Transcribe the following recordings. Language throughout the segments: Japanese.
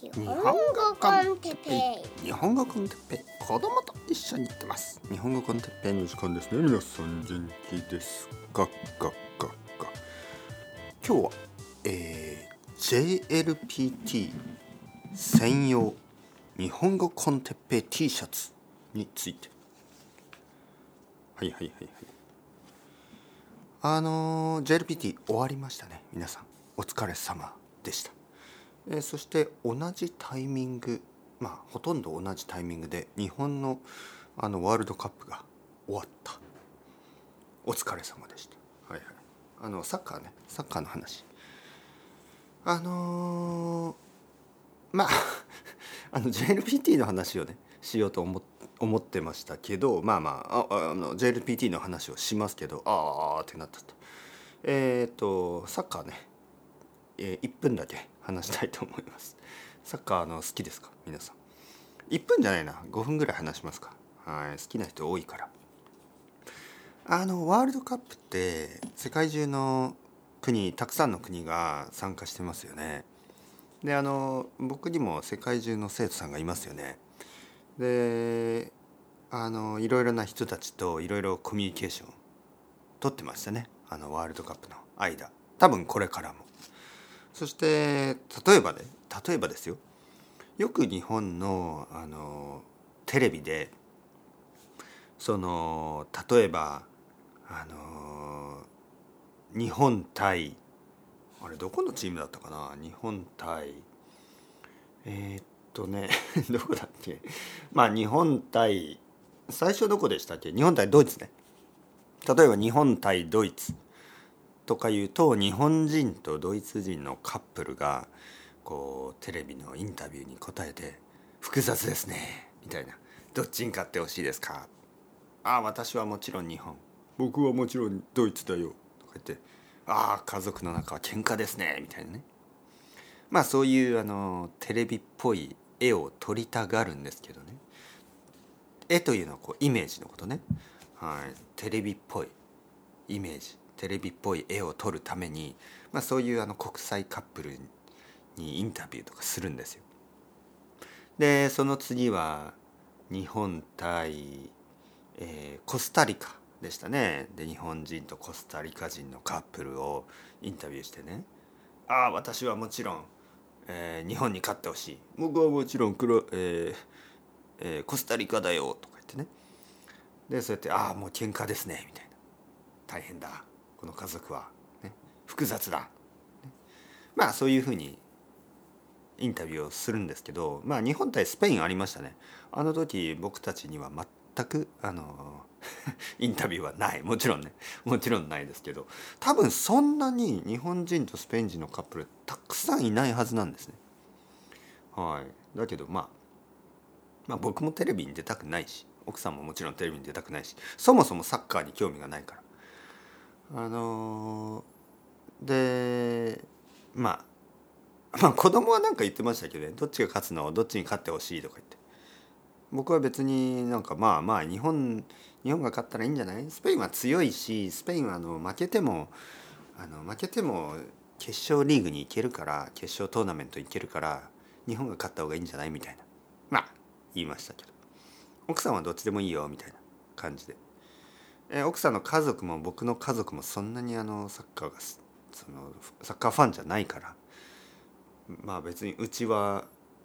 日本語コンテッペイ。日本語コンテッペイ。子供と一緒に行ってます。日本語コンテッペイの時間ですね。皆さん元気です。かかかか今日は、えー、JLPT 専用日本語コンテッペイ T シャツについて。はいはいはいはい。あのー、JLPT 終わりましたね。皆さん。お疲れ様でしたえそして同じタイミングまあほとんど同じタイミングで日本のあのワールドカップが終わった。お疲れ様でした。はいはい。あのサッカーね。サッカーの話。あのー、まあ あの JLPT の話をねしようと思思ってましたけどまあまあああの JLPT の話をしますけどああってなったと。えっ、ー、とサッカーね、えー、1分だけ話したいと思います。サッカーの好きですか？皆さん。1分じゃないな。5分ぐらい話しますか。はい。好きな人多いから。あのワールドカップって世界中の国たくさんの国が参加してますよね。であの僕にも世界中の生徒さんがいますよね。であのいろいろな人たちといろいろコミュニケーション取ってましたね。あのワールドカップの間。多分これからも。そして例えばね例えばですよ。よく日本のあのテレビでその例えばあの日本対あれどこのチームだったかな？日本対えー、っとね どこだっけ？まあ日本対最初どこでしたっけ？日本対ドイツね。例えば日本対ドイツ。とかいうと日本人とドイツ人のカップルがこうテレビのインタビューに答えて「複雑ですね」みたいな「どっちに勝ってほしいですか?」「ああ私はもちろん日本。僕はもちろんドイツだよ」とか言って「ああ家族の中は喧嘩ですね」みたいなね。まあそういうあのテレビっぽい絵を撮りたがるんですけどね。絵というのはこうイメージのことね、はい、テレビっぽいイメージテレビっぽい絵を撮るために、まあ、そういうあの国際カップルにインタビューとかするんですよ。でその次は日本対、えー、コスタリカでしたね。で日本人とコスタリカ人のカップルをインタビューしてね「ああ私はもちろん、えー、日本に勝ってほしい。僕はもちろん黒、えーえー、コスタリカだよ」とか言ってね。でそうやって「ああもう喧嘩ですね」みたいな「大変だ。この家族は、ね、複雑だ、ね、まあそういうふうにインタビューをするんですけどまあ日本対スペインありましたね。あの時僕たちには全くあの インタビューはない。もちろんね。もちろんないですけど多分そんなに日本人とスペイン人のカップルたくさんいないはずなんですね。はい。だけどまあまあ僕もテレビに出たくないし奥さんももちろんテレビに出たくないしそもそもサッカーに興味がないから。あのでまあ まあ子供は何か言ってましたけどねどっちが勝つのどっちに勝ってほしいとか言って。僕は別になんかまあまあ日本日本が勝ったらいいんじゃない？スペインは強いしスペインはあの負けてもあの負けても決勝リーグに行けるから決勝トーナメント行けるから日本が勝った方がいいんじゃない？みたいな。まあ言いましたけど。奥さんはどっちでもいいよみたいな感じで。え奥さんの家族も僕の家族もそんなにあのサッカーがそのサッカーファンじゃないから。まあ別にうちは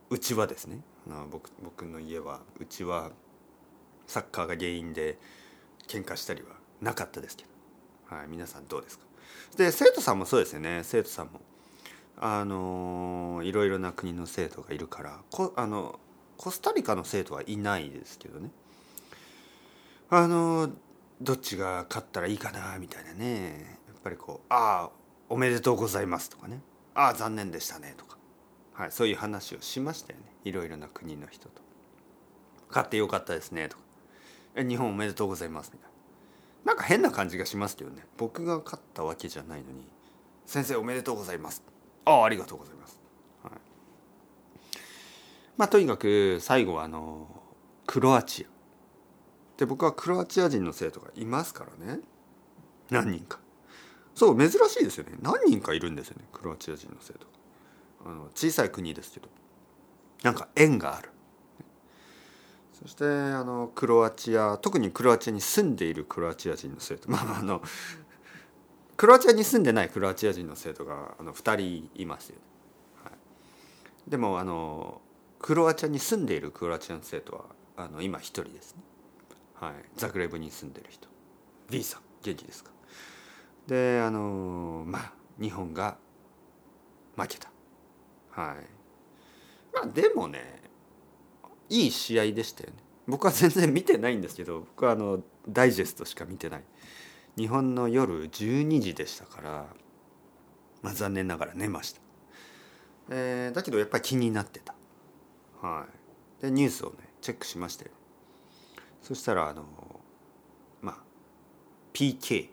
うちはですね。僕僕の家はうちはサッカーが原因で喧嘩したりはなかったですけど、はい、皆さんどうですか？で生徒さんもそうですよね。生徒さんも。あのいろいろな国の生徒がいるからこあのコスタリカの生徒はいないですけどね。あのどっちが勝ったらいいかなみたいなね。やっぱりこう「ああおめでとうございます」とかね「ああ残念でしたね」とか、はい、そういう話をしましたよね。いろいろな国の人と「勝ってよかったですね」とか「日本おめでとうございます」みたいな。なんか変な感じがしますけどね。僕が勝ったわけじゃないのに「先生おめでとうございます」「ああありがとうございます」はい、まあとにかく最後はあのクロアチア。で僕はクロアチア人の生徒がいますからね。何人か。そう珍しいですよね。何人かいるんですよね。クロアチア人の生徒あの小さい国ですけど。なんか縁がある。そしてあのクロアチア特にクロアチアに住んでいるクロアチア人の生徒。まああのクロアチアに住んでないクロアチア人の生徒があの2人いますよ、はい、でもあのクロアチアに住んでいるクロアチアの生徒はあの今1人ですね、はい、ザグレブに住んでる人。B さん元気ですか？であのまあ日本が負けた。はい。まあでもねいい試合でしたよね。僕は全然見てないんですけど僕はあのダイジェストしか見てない。日本の夜12時でしたから、まあ、残念ながら寝ました、えー、だけどやっぱり気になってた。はい。でニュースをねチェックしましたよ。そしたらあのまあ PK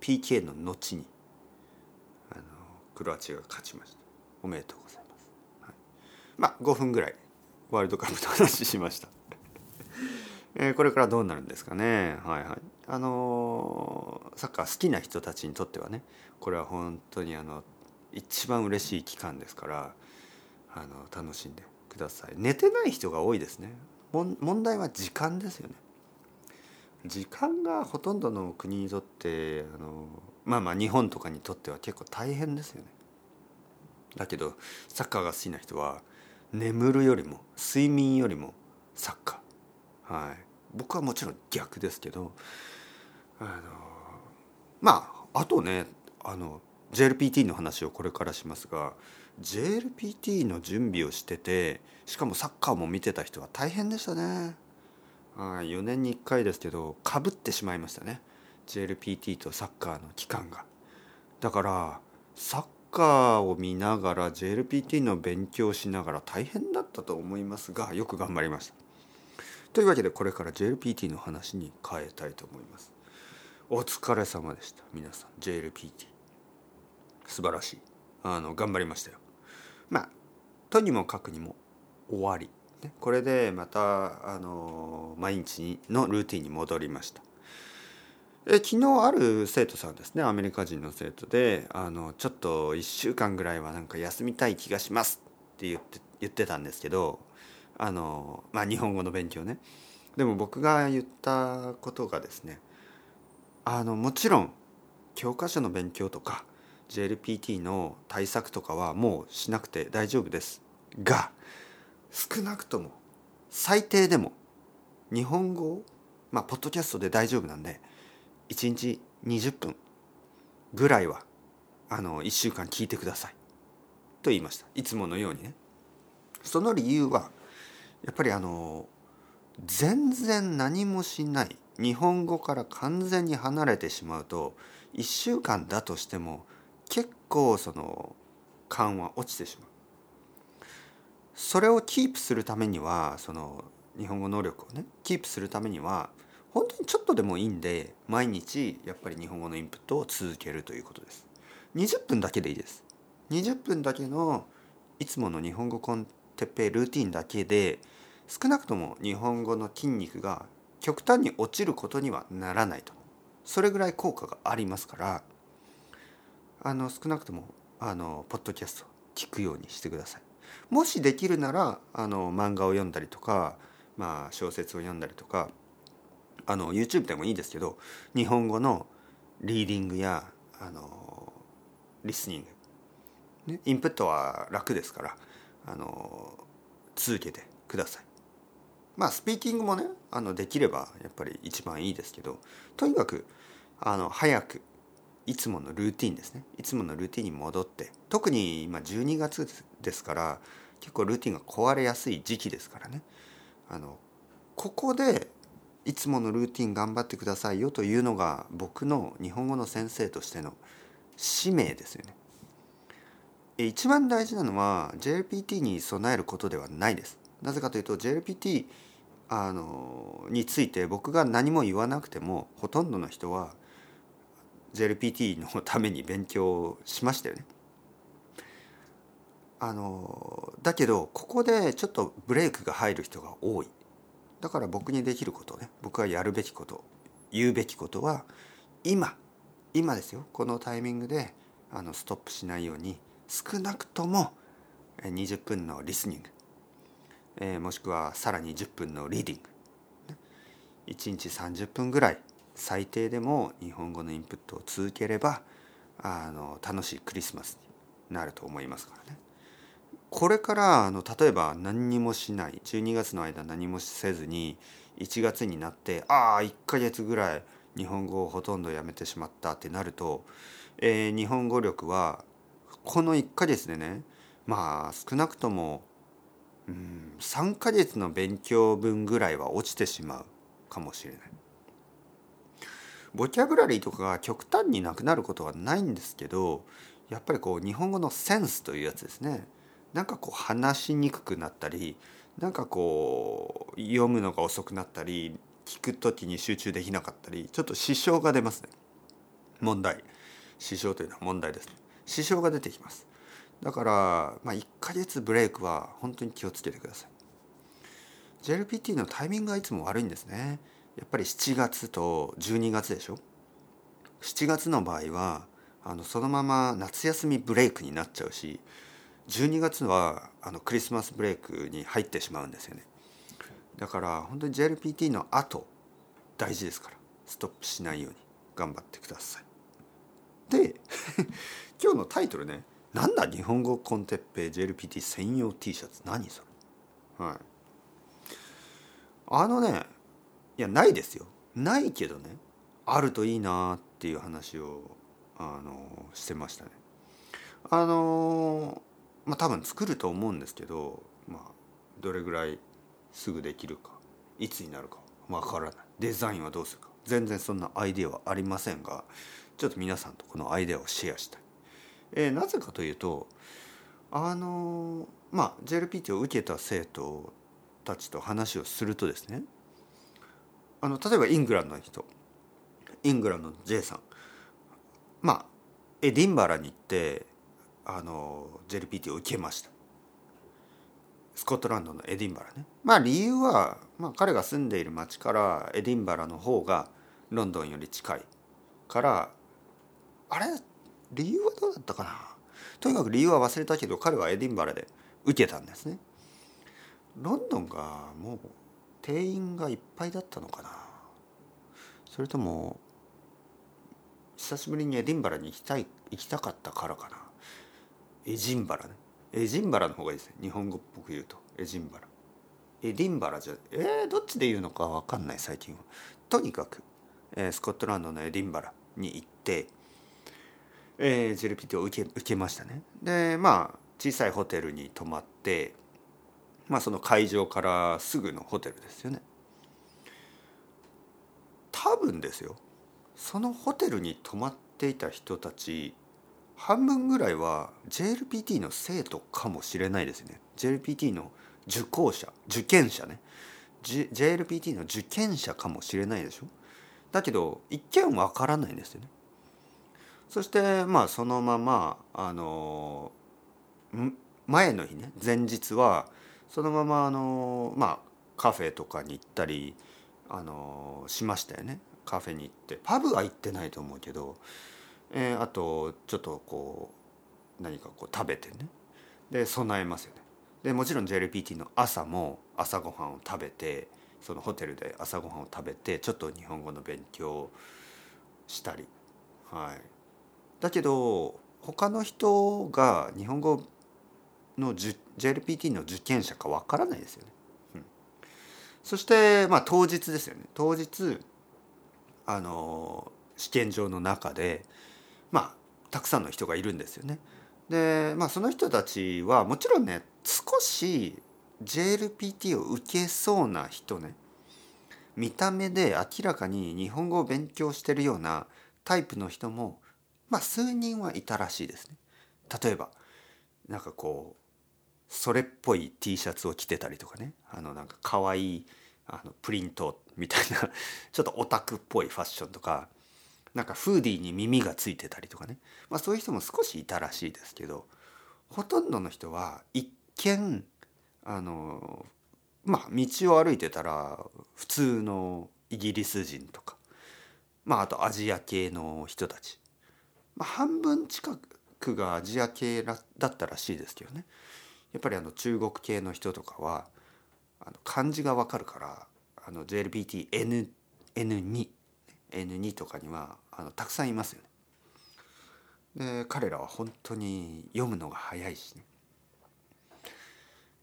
PK の後にあのクロアチアが勝ちました。おめでとうございます、はい、まあ5分ぐらいワールドカップの話しました。えー、これからどうなるんですかね。はいはい。あのー、サッカー好きな人たちにとってはねこれは本当にあの一番嬉しい期間ですからあの楽しんでください。寝てない人が多いですね。問題は時間ですよね。時間がほとんどの国にとってあのまあまあ日本とかにとっては結構大変ですよね。だけどサッカーが好きな人は眠るよりも睡眠よりもサッカー。はい。僕はもちろん逆ですけどあのまああとねあの JLPT の話をこれからしますが JLPT の準備をしててしかもサッカーも見てた人は大変でしたね。4年に1回ですけどかぶってしまいましたね。JLPT とサッカーの期間が。だからサッカーを見ながら JLPT の勉強しながら大変だったと思いますがよく頑張りました。というわけでこれから JLPT の話に変えたいと思います。お疲れ様でした皆さん。JLPT 素晴らしい。あの頑張りましたよ。まあとにもかくにも終わり。これでまたあの毎日のルーティンに戻りました。え昨日ある生徒さんですねアメリカ人の生徒であのちょっと1週間ぐらいはなんか休みたい気がしますって言って言ってたんですけどあのまあ日本語の勉強ね。でも僕が言ったことがですねあのもちろん教科書の勉強とか JLPT の対策とかはもうしなくて大丈夫ですが少なくとも最低でも日本語をまあポッドキャストで大丈夫なんで1日20分ぐらいはあの1週間聞いてください。と言いました。いつものようにね。その理由はやっぱりあの全然何もしない日本語から完全に離れてしまうと1週間だとしても結構その感は落ちてしまう。それをキープするためにはその日本語能力をねキープするためには本当にちょっとでもいいんで毎日やっぱり日本語のインプットを続けるということです。20分だけでいいです。20分だけのいつもの日本語コンテッペルーティンだけで少なくとも日本語の筋肉が極端に落ちることにはならないと。それぐらい効果がありますからあの少なくともあのポッドキャスト聞くようにしてください。もしできるならあの漫画を読んだりとか、まあ、小説を読んだりとかあの YouTube でもいいですけど日本語のリーディングやあのリスニング、ね、インプットは楽ですからあの続けてください。まあスピーキングもねあのできればやっぱり一番いいですけどとにかくあの早くいつものルーティンですねいつものルーティンに戻って特に今12月ですから結構ルーティンが壊れやすい時期ですからねあのここでいつものルーティン頑張ってくださいよというのが僕の日本語の先生としての使命ですよね。一番大事なのは JLPT に備えることではないです。なぜかというと JLPT あのについて僕が何も言わなくてもほとんどの人は JLPT のために勉強しましたよね。あのだけどここでちょっとブレイクが入る人が多い。だから僕にできることね。僕がやるべきこと言うべきことは今今ですよ。このタイミングであのストップしないように少なくとも20分のリスニング。えー、もしくはさらに10分のリーディング。1日30分ぐらい最低でも日本語のインプットを続ければあの楽しいクリスマスになると思いますからね。これからあの例えば何にもしない12月の間何もせずに1月になってああ1ヶ月ぐらい日本語をほとんどやめてしまったってなると、えー、日本語力はこの1ヶ月でねまあ少なくともうん3ヶ月の勉強分ぐらいは落ちてしまうかもしれない。ボキャブラリーとかが極端になくなることはないんですけどやっぱりこう日本語のセンスというやつですねなんかこう話しにくくなったりなんかこう読むのが遅くなったり聞く時に集中できなかったりちょっと支障が出ますね。問題。支障というのは問題ですね。支障が出てきます。だから、まあ、1ヶ月ブレイクは本当に気をつけてください。JLPT のタイミングがいつも悪いんですね。やっぱり7月と12月でしょ。7月の場合はあのそのまま夏休みブレイクになっちゃうし12月はあのクリスマスブレイクに入ってしまうんですよね。だから本当に JLPT の後大事ですから。ストップしないように。頑張ってください。で 今日のタイトルね。なんだ日本語コンテッペイ JLPT 専用 T シャツ。何それ。はい。あのねいやないですよ。ないけどねあるといいなっていう話をあのしてましたね。あのまあ多分作ると思うんですけどまあどれぐらいすぐできるかいつになるかわからない。デザインはどうするか。全然そんなアイデアはありませんがちょっと皆さんとこのアイデアをシェアしたい。えー、なぜかというとあのまあ JLPT を受けた生徒たちと話をするとですねあの例えばイングランドの人イングランドの J さん。まあエディンバラに行ってあの JLPT を受けました。スコットランドのエディンバラね。まあ理由は、まあ、彼が住んでいる町からエディンバラの方がロンドンより近いからあれ？理由はどうだったかな？とにかく理由は忘れたけど彼はエディンバラで受けたんですね。ロンドンがもう定員がいっぱいだったのかな？それとも久しぶりにエディンバラに行きたい行きたかったからかな？エジンバラね。エジンバラの方がいいですね。日本語っぽく言うと。エジンバラ。エディンバラじゃえー、どっちで言うのか分かんない最近は。とにかく、えー、スコットランドのエディンバラに行って、えー、JLPT を受け受けましたね。でまあ小さいホテルに泊まってまあその会場からすぐのホテルですよね。多分ですよ。そのホテルに泊まっていた人たち半分ぐらいは JLPT の生徒かもしれないですね。JLPT の受講者受験者ね、J、JLPT の受験者かもしれないでしょ。だけど一見わからないんですよね。そしてまあそのままあの前の日ね前日はそのままあのまあカフェとかに行ったりあのしましたよね。カフェに行って。パブは行ってないと思うけどえー、あとちょっとこう何かこう食べてね。で備えますよね。でもちろん JLPT の朝も朝ごはんを食べてそのホテルで朝ごはんを食べてちょっと日本語の勉強したり。はい。だけど他の人が日本語の JLPT の受験者かわからないですよね、うん、そしてまあ当日ですよね。当日あの試験場の中でまあたくさんの人がいるんですよね。でまあその人たちはもちろんね少し JLPT を受けそうな人ね見た目で明らかに日本語を勉強してるようなタイプの人もまあ数人はいたらしいですね。例えばなんかこうそれっぽい T シャツを着てたりとかねあのなんか可愛いあのプリントみたいなちょっとオタクっぽいファッションとかなんかフーディーに耳がついてたりとかね、まあ、そういう人も少しいたらしいですけどほとんどの人は一見あのまあ道を歩いてたら普通のイギリス人とか、まあ、あとアジア系の人たち、まあ、半分近くがアジア系だったらしいですけどね。やっぱりあの中国系の人とかはあの漢字がわかるからあの JLPTN N2 とかにはあのたくさんいますよね。で彼らは本当に読むのが早いしね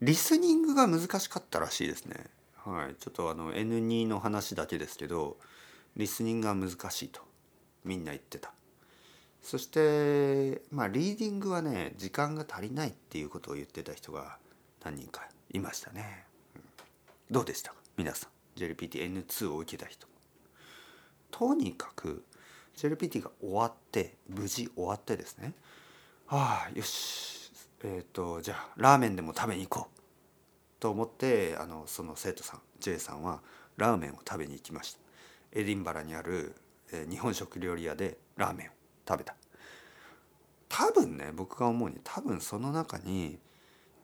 リスニングが難しかったらしいですね。はい、ちょっとあの N2 の話だけですけどリスニングが難しいとみんな言ってた。そしてまあリーディングはね時間が足りないっていうことを言ってた人が何人かいましたね。どうでした？か皆さん JLPT-N2 を受けた人。とにかく JLPT が終わって無事終わってですね。ああよし。えっ、ー、とじゃあラーメンでも食べに行こう。と思ってあのその生徒さん J さんはラーメンを食べに行きました。エディンバラにある、えー、日本食料理屋でラーメンを食べた。多分ね僕が思うに多分その中に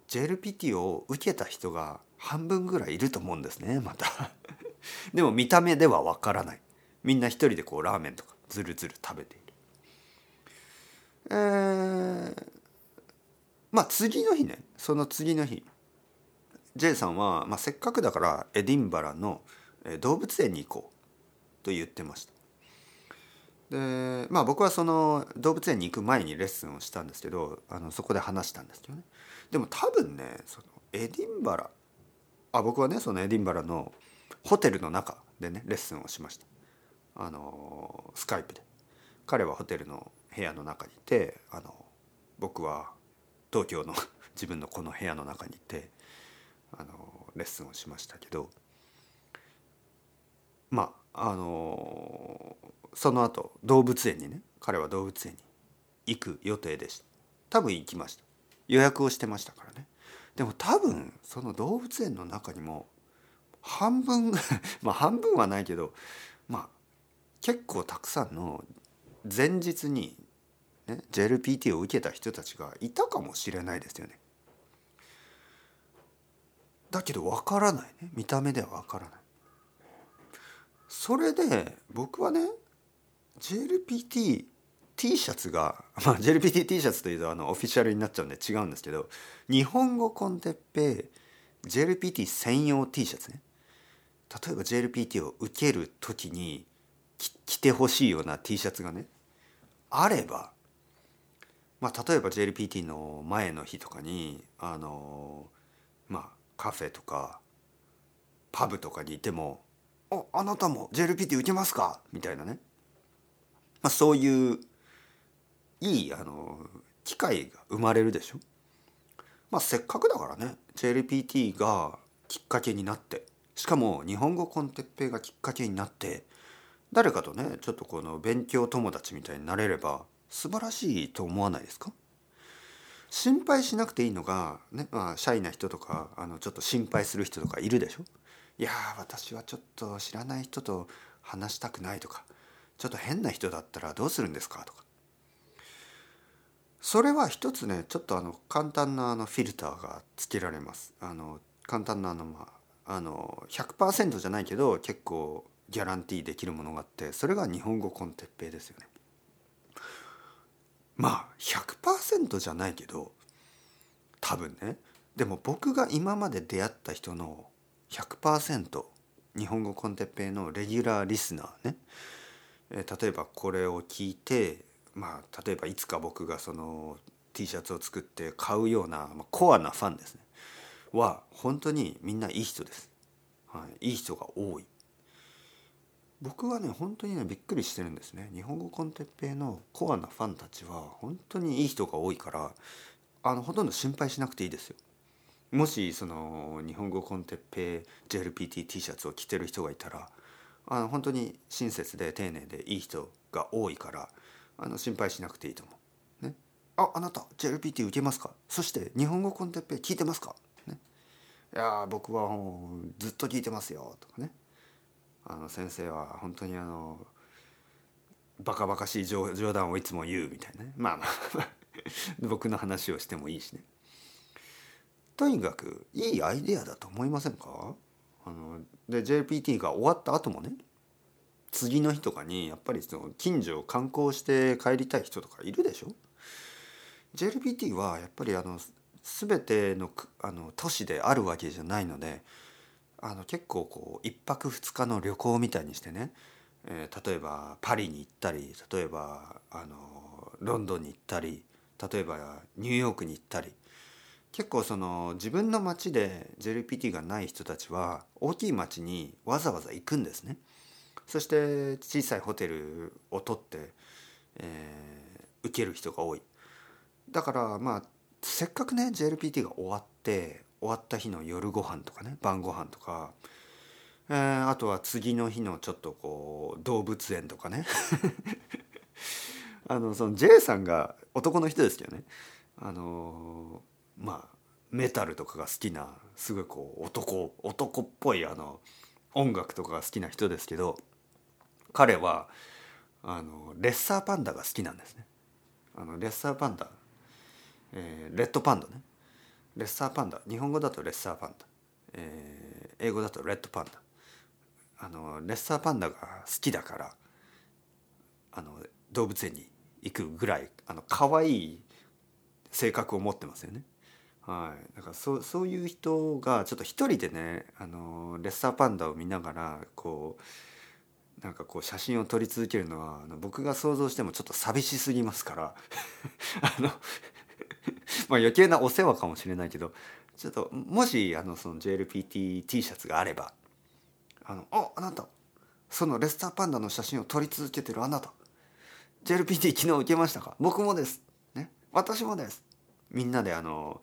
JLPT を受けた人が半分ぐらいいると思うんですねまた でも見た目ではわからない。みんな一人でこうラーメンとかずるずる食べている。えー、まあ次の日ねその次の日 J さんは、まあ、せっかくだからエディンバラの動物園に行こうと言ってました。でまあ僕はその動物園に行く前にレッスンをしたんですけどあのそこで話したんですけどね。でも多分ねそのエディンバラあ僕はねそのエディンバラのホテルの中でねレッスンをしました。あのスカイプで。彼はホテルの部屋の中にいてあの僕は東京の 自分のこの部屋の中にいてあのレッスンをしましたけどまああのその後動物園にね彼は動物園に行く予定でした。多分行きました。予約をしてましたからね。でも多分その動物園の中にも半分 まあ半分はないけどまあ結構たくさんの前日に、ね、JLPT を受けた人たちがいたかもしれないですよね。だけどわからないね見た目ではわからない。それで僕はね JLPT T シャツが、まあ、JLPT T シャツというとあのオフィシャルになっちゃうんで違うんですけど日本語コンテッペ JLPT 専用 T シャツね例えば JLPT を受ける時に着てほしいような T シャツがねあれば、まあ、例えば JLPT の前の日とかにあのまあカフェとかパブとかにいても「ああなたも JLPT 受けますか?」みたいなね、まあ、そういういいあの機会が生まれるでしょ。まあ、せっかくだからね JLPT がきっかけになってしかも日本語コンテッペがきっかけになって誰かとねちょっとこの勉強友達みたいになれれば素晴らしいと思わないですか？心配しなくていいのが、ねまあ、シャイな人とかあのちょっと心配する人とかいるでしょ？いや私はちょっと知らない人と話したくないとかちょっと変な人だったらどうするんですか？とか。それは一つねちょっとあの簡単なあのフィルターがつけられます。あの簡単なあのまああの100%じゃないけど結構ギャランティーできるものがあってそれが日本語コンテッペイですよね。まあ100%じゃないけど多分ねでも僕が今まで出会った人の100%日本語コンテッペイのレギュラーリスナーね、え、例えばこれを聞いてまあ例えばいつか僕がその T シャツを作って買うような、まあ、コアなファンですねは本当にみんないい人です。はい、いい人が多い。僕はね本当にねびっくりしてるんですね。日本語コンテッペイのコアなファンたちは本当にいい人が多いからあのほとんど心配しなくていいですよ。もしその日本語コンテッペイ JLPTT シャツを着てる人がいたらあの本当に親切で丁寧でいい人が多いからあの心配しなくていいと思う。ね、ああなた JLPT 受けますか？そして日本語コンテッペイ聞いてますか、ね、いや僕はずっと聞いてますよとかね。あの先生は本当にあのバカバカしい冗談をいつも言うみたいなね。まあまあ。僕の話をしてもいいしね。とにかくいいアイデアだと思いませんか？あので JPT が終わった後もね次の日とかにやっぱりその近所を観光して帰りたい人とかいるでしょ？JLPT はやっぱりあの全てのあの都市であるわけじゃないのであの結構こう1泊2日の旅行みたいにしてね、えー、例えばパリに行ったり例えばあのロンドンに行ったり例えばニューヨークに行ったり結構その自分の街で JLPT がない人たちは大きい街にわざわざ行くんですね。そして小さいホテルを取って、えー、受ける人が多い。だからまあせっかくね JLPT が終わって終わった日の夜ご飯とかね晩ご飯とか、えー、あとは次の日のちょっとこう動物園とかね。あのその J さんが男の人ですけどね。あのまあメタルとかが好きなすごいこう男男っぽいあの音楽とかが好きな人ですけど彼はあのレッサーパンダが好きなんですね。あのレッサーパンダ、えー、レッドパンダね。レッサーパンダ。日本語だとレッサーパンダ、えー、英語だとレッドパンダ。あのレッサーパンダが好きだからあの動物園に行くぐらいあの可愛い性格を持ってますよね。はい、だからそそういう人がちょっと一人でねあのレッサーパンダを見ながらこうなんかこう写真を撮り続けるのはあの僕が想像してもちょっと寂しすぎますから。あの まあ余計なお世話かもしれないけどちょっともしあのその JLPT T シャツがあればあのああなたそのレッサーパンダの写真を撮り続けてるあなた JLPT 昨日受けましたか？僕もです。ね？私もです。みんなであの、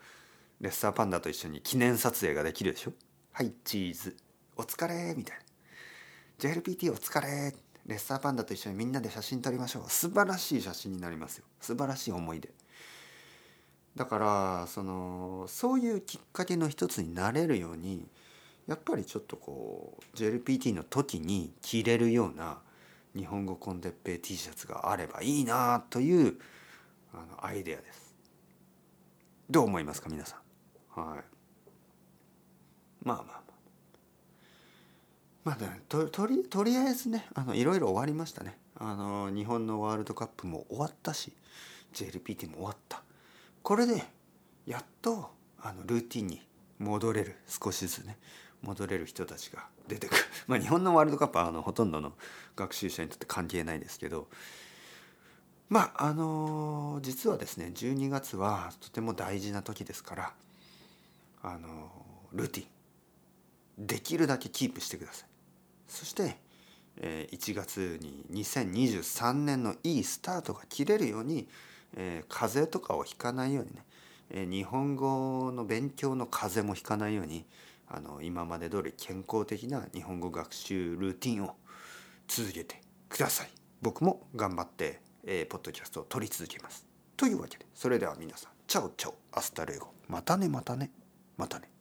レッサーパンダと一緒に記念撮影ができるでしょ？はい、チーズ。お疲れみたいな。JLPT お疲れレッサーパンダと一緒にみんなで写真撮りましょう。素晴らしい写真になりますよ。素晴らしい思い出。だからそのそういうきっかけの一つになれるようにやっぱりちょっとこう JLPT の時に着れるような日本語コンテッペイ T シャツがあればいいなというあのアイデアです。どう思いますか皆さん？はい。まあまあまあ。まあね、ととりとりあえずねあのいろいろ終わりましたねあの日本のワールドカップも終わったし JLPT も終わったこれでやっとあのルーティンに戻れる少しずつね戻れる人たちが出てくる。まあ日本のワールドカップはあのほとんどの学習者にとって関係ないですけどまああの実はですね12月はとても大事な時ですからあのルーティン。できるだけキープしてください。そしてえ1月に2023年のいいスタートが切れるようにえ風邪とかをひかないようにねえ日本語の勉強の風邪もひかないようにあの今まで通り健康的な日本語学習ルーティンを続けてください。僕も頑張って、えー、ポッドキャストを撮り続けます。というわけでそれでは皆さんチャオチャオ hasta luego。またねまたねまたね。